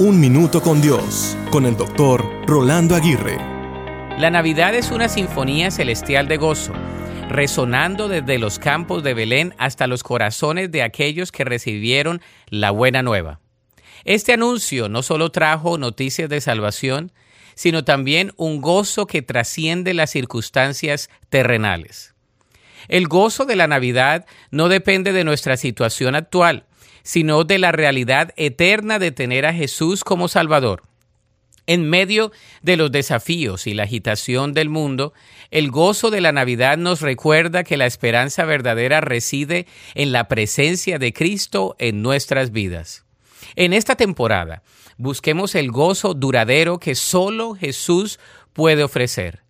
Un Minuto con Dios, con el doctor Rolando Aguirre. La Navidad es una sinfonía celestial de gozo, resonando desde los campos de Belén hasta los corazones de aquellos que recibieron la buena nueva. Este anuncio no solo trajo noticias de salvación, sino también un gozo que trasciende las circunstancias terrenales. El gozo de la Navidad no depende de nuestra situación actual, sino de la realidad eterna de tener a Jesús como Salvador. En medio de los desafíos y la agitación del mundo, el gozo de la Navidad nos recuerda que la esperanza verdadera reside en la presencia de Cristo en nuestras vidas. En esta temporada, busquemos el gozo duradero que solo Jesús puede ofrecer.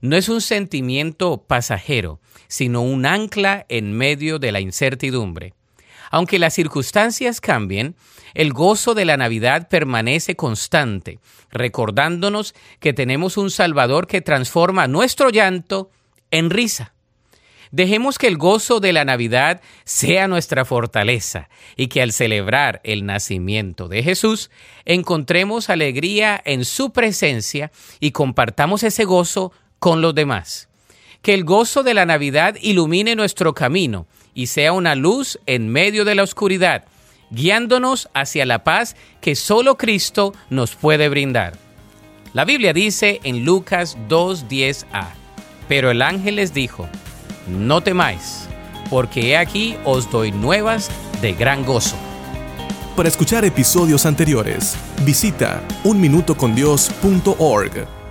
No es un sentimiento pasajero, sino un ancla en medio de la incertidumbre. Aunque las circunstancias cambien, el gozo de la Navidad permanece constante, recordándonos que tenemos un Salvador que transforma nuestro llanto en risa. Dejemos que el gozo de la Navidad sea nuestra fortaleza y que al celebrar el nacimiento de Jesús encontremos alegría en su presencia y compartamos ese gozo con los demás. Que el gozo de la Navidad ilumine nuestro camino y sea una luz en medio de la oscuridad, guiándonos hacia la paz que solo Cristo nos puede brindar. La Biblia dice en Lucas 2.10a, pero el ángel les dijo, no temáis, porque he aquí os doy nuevas de gran gozo. Para escuchar episodios anteriores, visita unminutocondios.org.